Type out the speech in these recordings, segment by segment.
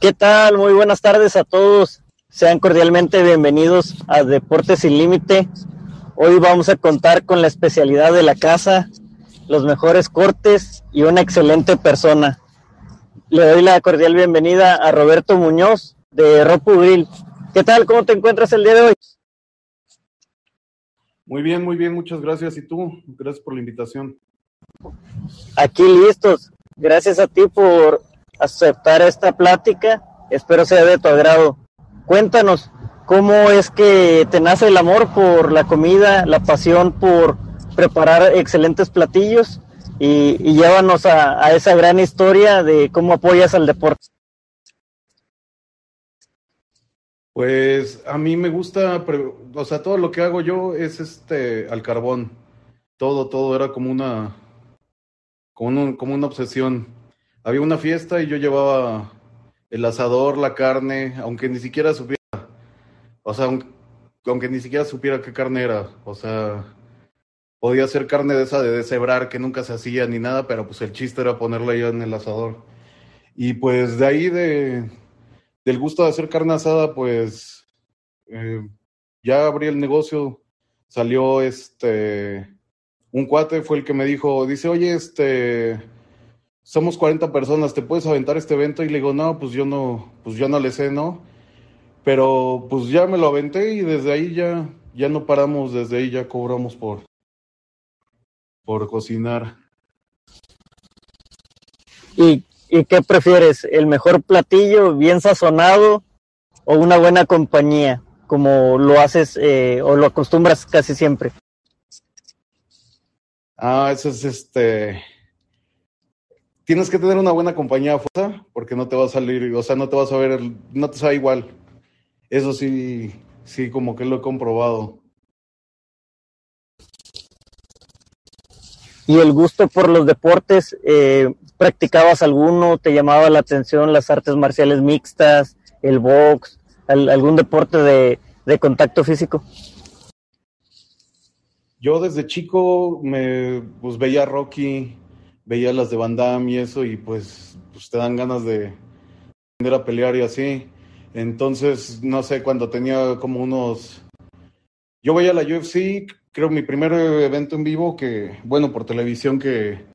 ¿Qué tal? Muy buenas tardes a todos. Sean cordialmente bienvenidos a Deportes Sin Límite. Hoy vamos a contar con la especialidad de la casa, los mejores cortes y una excelente persona. Le doy la cordial bienvenida a Roberto Muñoz de Ropu Grill. ¿Qué tal? ¿Cómo te encuentras el día de hoy? Muy bien, muy bien, muchas gracias. ¿Y tú? Gracias por la invitación. Aquí listos. Gracias a ti por aceptar esta plática. Espero sea de tu agrado. Cuéntanos, ¿cómo es que te nace el amor por la comida, la pasión por preparar excelentes platillos? Y, llévanos a, esa gran historia de cómo apoyas al deporte. Pues a mí me gusta, o sea, todo lo que hago yo es este al carbón. Todo, todo era como una, como, un, como una obsesión. Había una fiesta y yo llevaba el asador, la carne, aunque ni siquiera supiera, o sea, aunque, ni siquiera supiera qué carne era, o sea, podía ser carne de esa de deshebrar que nunca se hacía ni nada, pero pues el chiste era ponerla ya en el asador. Y pues de ahí de, del gusto de hacer carne asada, pues eh, ya abrí el negocio, salió este, un cuate fue el que me dijo, dice, oye, este, somos 40 personas, ¿te puedes aventar este evento? Y le digo, no, pues yo no, pues yo no le sé, ¿no? Pero pues ya me lo aventé y desde ahí ya, ya no paramos, desde ahí ya cobramos por, por cocinar. ¿Y ¿Y qué prefieres? ¿El mejor platillo bien sazonado o una buena compañía, como lo haces eh, o lo acostumbras casi siempre? Ah, eso es este. Tienes que tener una buena compañía fuerza porque no te va a salir, o sea, no te vas a ver, no te sabe igual. Eso sí, sí, como que lo he comprobado. Y el gusto por los deportes, eh, ¿Practicabas alguno? ¿Te llamaba la atención las artes marciales mixtas, el box, algún deporte de, de contacto físico? Yo desde chico me pues veía Rocky, veía las de Van Damme y eso, y pues, pues te dan ganas de aprender a pelear y así. Entonces, no sé, cuando tenía como unos. Yo veía la UFC, creo mi primer evento en vivo que, bueno, por televisión que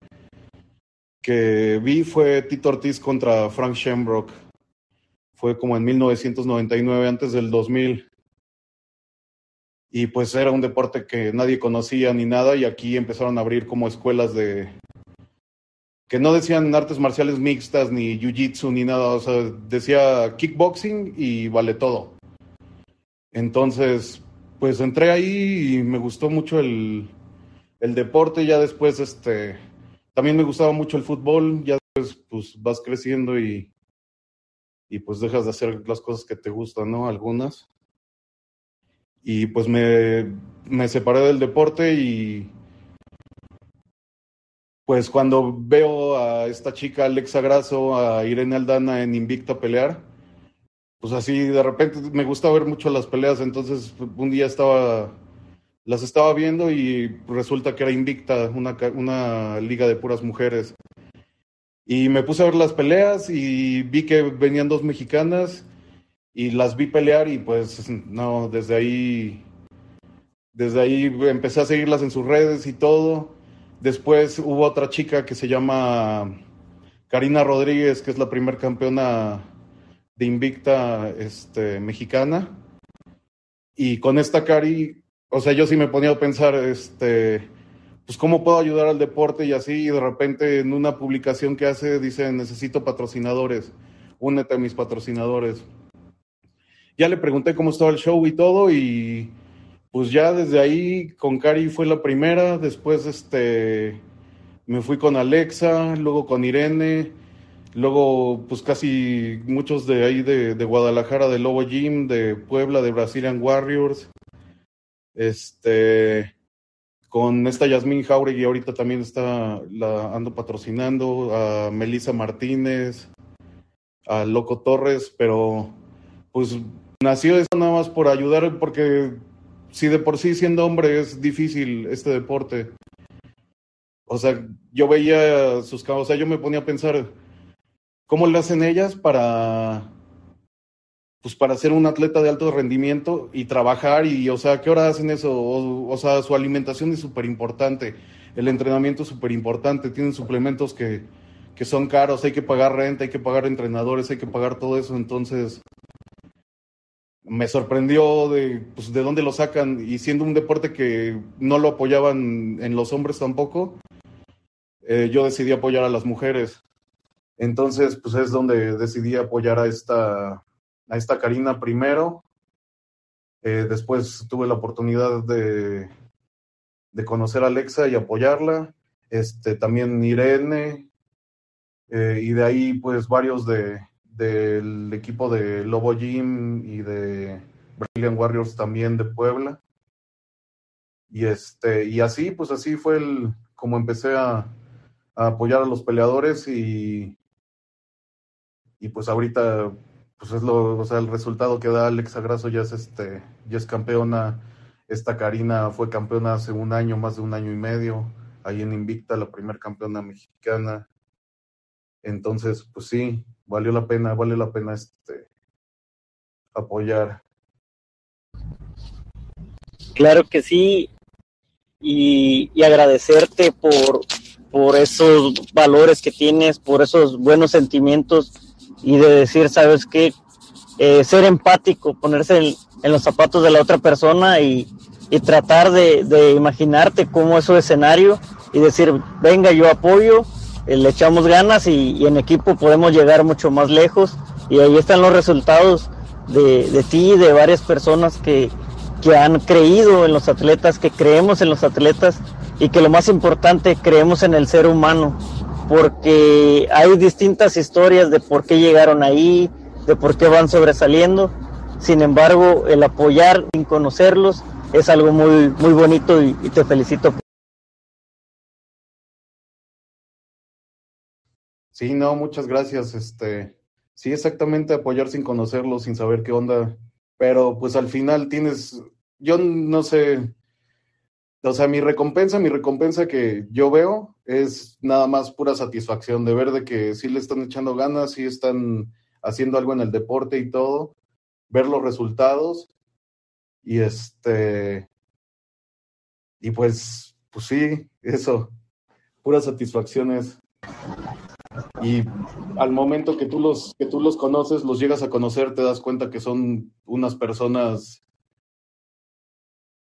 que vi fue Tito Ortiz contra Frank Shamrock. Fue como en 1999, antes del 2000. Y pues era un deporte que nadie conocía ni nada y aquí empezaron a abrir como escuelas de... que no decían artes marciales mixtas ni jiu-jitsu ni nada, o sea, decía kickboxing y vale todo. Entonces, pues entré ahí y me gustó mucho el, el deporte, ya después este también me gustaba mucho el fútbol, ya después pues vas creciendo y, y pues dejas de hacer las cosas que te gustan, ¿no? Algunas. Y pues me, me separé del deporte y pues cuando veo a esta chica Alexa Grasso, a Irene Aldana en Invicta pelear, pues así de repente me gusta ver mucho las peleas, entonces un día estaba las estaba viendo y resulta que era Invicta, una, una liga de puras mujeres. Y me puse a ver las peleas y vi que venían dos mexicanas y las vi pelear y pues no, desde ahí, desde ahí empecé a seguirlas en sus redes y todo. Después hubo otra chica que se llama Karina Rodríguez, que es la primer campeona de Invicta este, mexicana. Y con esta Cari o sea, yo sí me ponía a pensar, este, pues cómo puedo ayudar al deporte y así, y de repente en una publicación que hace dice, necesito patrocinadores, únete a mis patrocinadores. Ya le pregunté cómo estaba el show y todo, y pues ya desde ahí con Cari fue la primera, después este, me fui con Alexa, luego con Irene, luego pues casi muchos de ahí de, Guadalajara, de Lobo Gym, de Puebla, de Brazilian Warriors este, con esta Yasmín Jauregui ahorita también está, ando patrocinando, a Melissa Martínez, a Loco Torres, pero pues nació eso nada más por ayudar, porque si de por sí siendo hombre es difícil este deporte. O sea, yo veía sus o sea, yo me ponía a pensar, ¿cómo le hacen ellas para pues para ser un atleta de alto rendimiento y trabajar y, o sea, ¿qué hora hacen eso? O, sea, su alimentación es súper importante, el entrenamiento es súper importante, tienen suplementos que, que son caros, hay que pagar renta, hay que pagar entrenadores, hay que pagar todo eso, entonces me sorprendió de, pues, de dónde lo sacan y siendo un deporte que no lo apoyaban en los hombres tampoco, eh, yo decidí apoyar a las mujeres. Entonces, pues es donde decidí apoyar a esta, a esta Karina primero. Eh, después tuve la oportunidad de, de conocer a Alexa y apoyarla. Este, también Irene. Eh, y de ahí, pues, varios de, del equipo de Lobo Gym y de Brazilian Warriors también de Puebla. Y este, y así, pues así fue el, como empecé a, apoyar a los peleadores y, y pues ahorita pues es lo, o sea, el resultado que da Alexa Grasso ya es este, ya es campeona. Esta Karina fue campeona hace un año, más de un año y medio, ahí en Invicta, la primera campeona mexicana. Entonces, pues sí, valió la pena, vale la pena este apoyar. Claro que sí, y, agradecerte por, por esos valores que tienes, por esos buenos sentimientos y de decir, ¿sabes qué? Eh, ser empático, ponerse en, los zapatos de la otra persona y, y tratar de, de, imaginarte cómo es su escenario y decir, venga, yo apoyo, le echamos ganas y, y, en equipo podemos llegar mucho más lejos. Y ahí están los resultados de, de ti y de varias personas que, que han creído en los atletas, que creemos en los atletas y que lo más importante, creemos en el ser humano porque hay distintas historias de por qué llegaron ahí, de por qué van sobresaliendo. Sin embargo, el apoyar sin conocerlos es algo muy, muy bonito y, y te felicito. Sí, no, muchas gracias. Este, sí, exactamente apoyar sin conocerlos, sin saber qué onda. Pero pues al final tienes, yo no sé, o sea, mi recompensa, mi recompensa que yo veo es nada más pura satisfacción de ver de que sí le están echando ganas, sí están haciendo algo en el deporte y todo, ver los resultados y este y pues pues sí, eso, puras satisfacciones. Y al momento que tú los que tú los conoces, los llegas a conocer, te das cuenta que son unas personas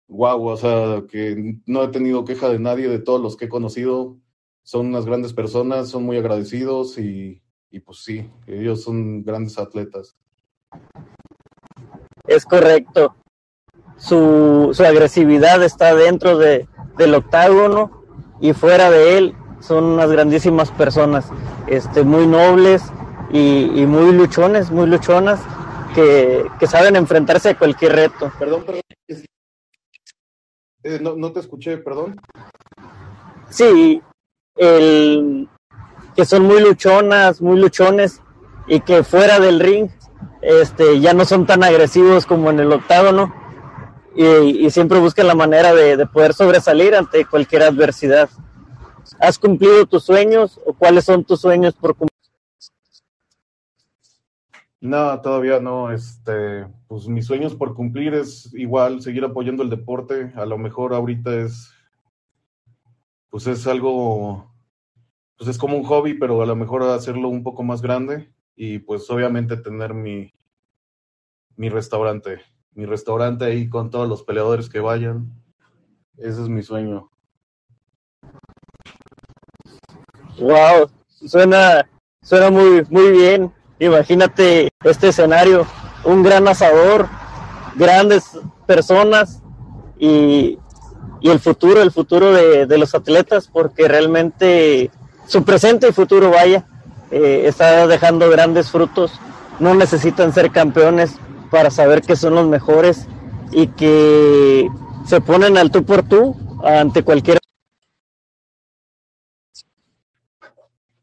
wow, o sea, que no he tenido queja de nadie, de todos los que he conocido, son unas grandes personas, son muy agradecidos y, y pues sí, ellos son grandes atletas. Es correcto. Su, su agresividad está dentro de, del octágono y fuera de él son unas grandísimas personas, este, muy nobles y, y muy luchones, muy luchonas, que, que saben enfrentarse a cualquier reto. Perdón, perdón. Eh, no, no, te escuché, perdón. Sí, el, que son muy luchonas, muy luchones y que fuera del ring este, ya no son tan agresivos como en el octágono y, y siempre buscan la manera de, de, poder sobresalir ante cualquier adversidad. ¿Has cumplido tus sueños o cuáles son tus sueños por cumplir? No, todavía no. Este, pues mis sueños por cumplir es igual seguir apoyando el deporte. A lo mejor ahorita es, pues es algo, pues es como un hobby, pero a lo mejor hacerlo un poco más grande y pues obviamente tener mi, mi restaurante, mi restaurante ahí con todos los peleadores que vayan. Ese es mi sueño. Wow, suena, suena muy, muy bien. Imagínate este escenario, un gran asador, grandes personas y, y el futuro, el futuro de, de, los atletas, porque realmente su presente y futuro, vaya, eh, está dejando grandes frutos. No necesitan ser campeones para saber que son los mejores y que se ponen al tú por tú ante cualquier.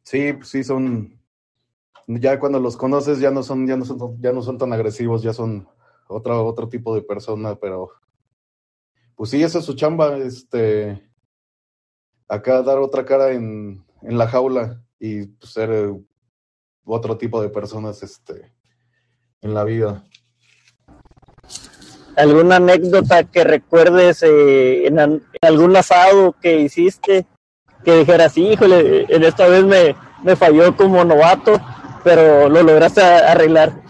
Sí, sí, son, ya cuando los conoces ya no son, ya no son, ya no son tan agresivos, ya son otro, otro tipo de persona, pero pues sí, esa es su chamba, este, acá dar otra cara en, en la jaula y pues, ser otro tipo de personas, este, en la vida. ¿Alguna anécdota que recuerdes eh, en, algún asado que hiciste? Que dijeras, híjole, en esta vez me, me falló como novato, pero lo lograste arreglar.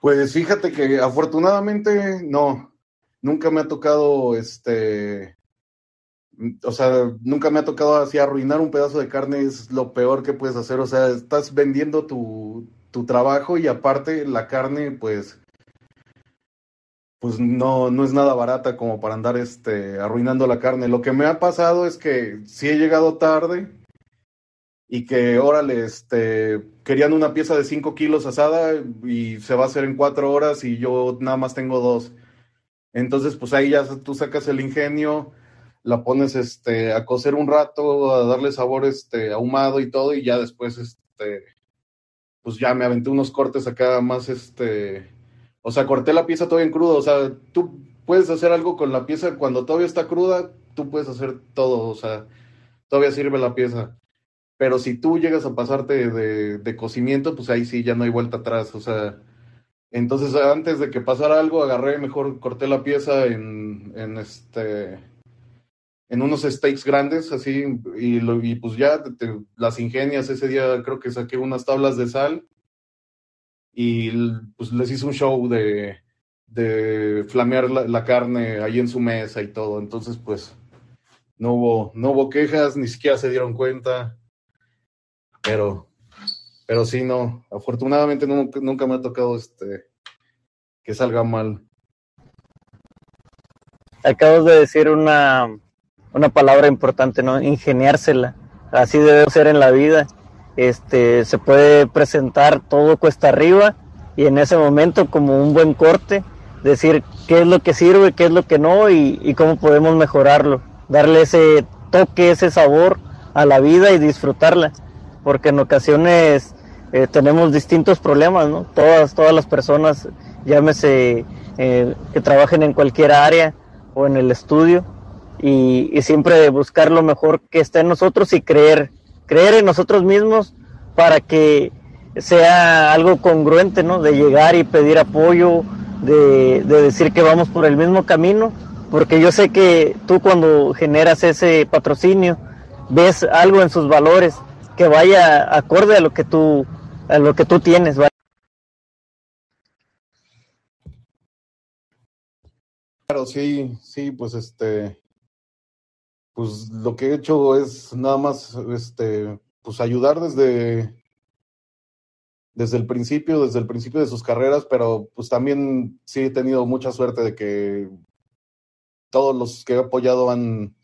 Pues fíjate que afortunadamente no, nunca me ha tocado este, o sea, nunca me ha tocado así arruinar un pedazo de carne, es lo peor que puedes hacer, o sea, estás vendiendo tu, tu trabajo y aparte la carne, pues, pues no, no es nada barata como para andar este, arruinando la carne. Lo que me ha pasado es que si he llegado tarde y que, órale, este, querían una pieza de 5 kilos asada y se va a hacer en 4 horas y yo nada más tengo dos. Entonces, pues ahí ya tú sacas el ingenio, la pones este, a cocer un rato, a darle sabor este, ahumado y todo, y ya después, este, pues ya me aventé unos cortes acá más, este, o sea, corté la pieza todavía en crudo, o sea, tú puedes hacer algo con la pieza cuando todavía está cruda, tú puedes hacer todo, o sea, todavía sirve la pieza. Pero si tú llegas a pasarte de, de cocimiento, pues ahí sí ya no hay vuelta atrás, o sea, entonces, antes de que pasara algo, agarré, mejor corté la pieza en, en este en unos steaks grandes, así, y, pues ya las ingenias, ese día creo que saqué unas tablas de sal y pues les hice un show de, de flamear la, la, carne ahí en su mesa y todo, entonces pues no hubo, no hubo quejas, ni siquiera se dieron cuenta, pero pero sí, no, afortunadamente nunca, nunca me ha tocado este que salga mal. Acabas de decir una, una palabra importante, ¿no? Ingeniársela. Así debe ser en la vida. Este, se puede presentar todo cuesta arriba y en ese momento como un buen corte decir qué es lo que sirve, qué es lo que no y, cómo podemos mejorarlo. Darle ese toque, ese sabor a la vida y disfrutarla. Porque en ocasiones eh, tenemos distintos problemas, ¿no? Todas, todas las personas, llámese eh, que trabajen en cualquier área o en el estudio, y, y, siempre buscar lo mejor que esté en nosotros y creer, creer en nosotros mismos para que sea algo congruente, ¿no? De llegar y pedir apoyo, de, de decir que vamos por el mismo camino, porque yo sé que tú cuando generas ese patrocinio, ves algo en sus valores que vaya acorde a lo que tú a lo que tú tienes, ¿vale? Claro, sí, sí, pues este, pues lo que he hecho es nada más, este, pues ayudar desde, desde el principio, desde el principio de sus carreras, pero pues también sí he tenido mucha suerte de que todos los que he apoyado han,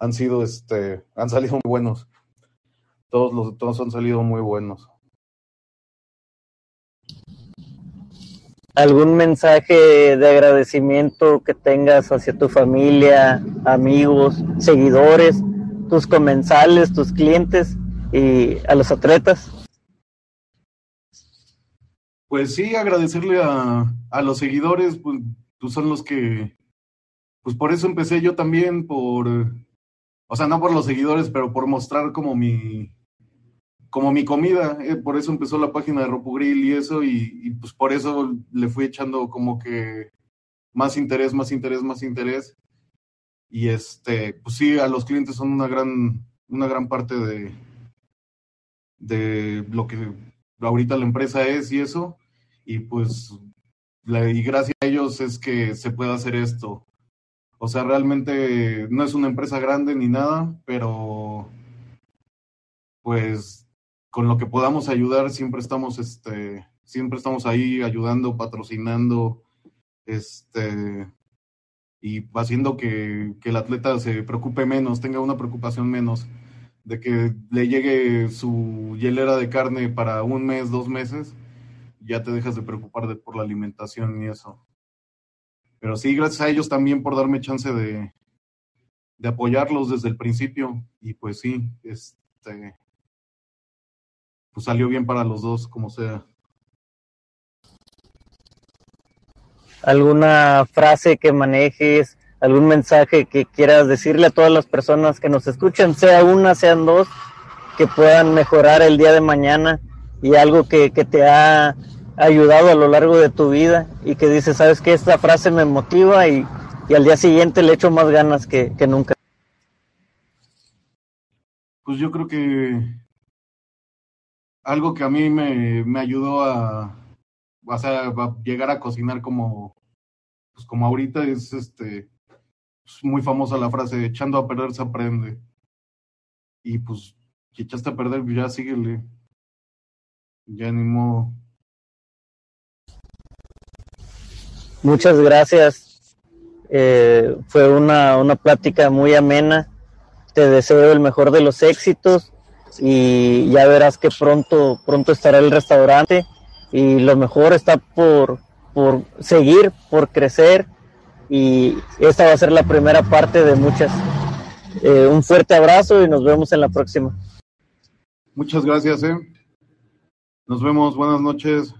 han sido, este, han salido muy buenos. Todos los, todos han salido muy buenos. Algún mensaje de agradecimiento que tengas hacia tu familia, amigos, seguidores, tus comensales, tus clientes y a los atletas? Pues sí, agradecerle a, a los seguidores, pues, pues, son los que, pues por eso empecé yo también, por, o sea, no por los seguidores, pero por mostrar como mi, como mi comida, eh, por eso empezó la página de Ropo Grill y eso, y, pues por eso le fui echando como que más interés, más interés, más interés. Y este, pues sí, a los clientes son una gran, una gran parte de, de lo que ahorita la empresa es y eso. Y pues, y gracias a ellos es que se puede hacer esto. O sea, realmente no es una empresa grande ni nada, pero pues con lo que podamos ayudar, siempre estamos, este, siempre estamos ahí ayudando, patrocinando, este, y haciendo que, que el atleta se preocupe menos, tenga una preocupación menos de que le llegue su hielera de carne para un mes, dos meses, ya te dejas de preocupar de, por la alimentación y eso. Pero sí, gracias a ellos también por darme chance de, de apoyarlos desde el principio. Y pues sí, este, pues salió bien para los dos, como sea. ¿Alguna frase que manejes, algún mensaje que quieras decirle a todas las personas que nos escuchan, sea una, sean dos, que puedan mejorar el día de mañana y algo que, que te ha ayudado a lo largo de tu vida y que dices, sabes que esta frase me motiva y, y, al día siguiente le echo más ganas que, que nunca? Pues yo creo que algo que a mí me, me ayudó a, a llegar a cocinar como, pues como ahorita es este, es muy famosa la frase, echando a perder se aprende. Y pues, si echaste a perder, pues ya síguele. Ya ni modo. Muchas gracias. Eh, fue una, una plática muy amena. Te deseo el mejor de los éxitos y ya verás que pronto, pronto estará el restaurante y lo mejor está por, por seguir, por crecer y esta va a ser la primera parte de muchas. Eh, un fuerte abrazo y nos vemos en la próxima. Muchas gracias. Eh. Nos vemos, buenas noches.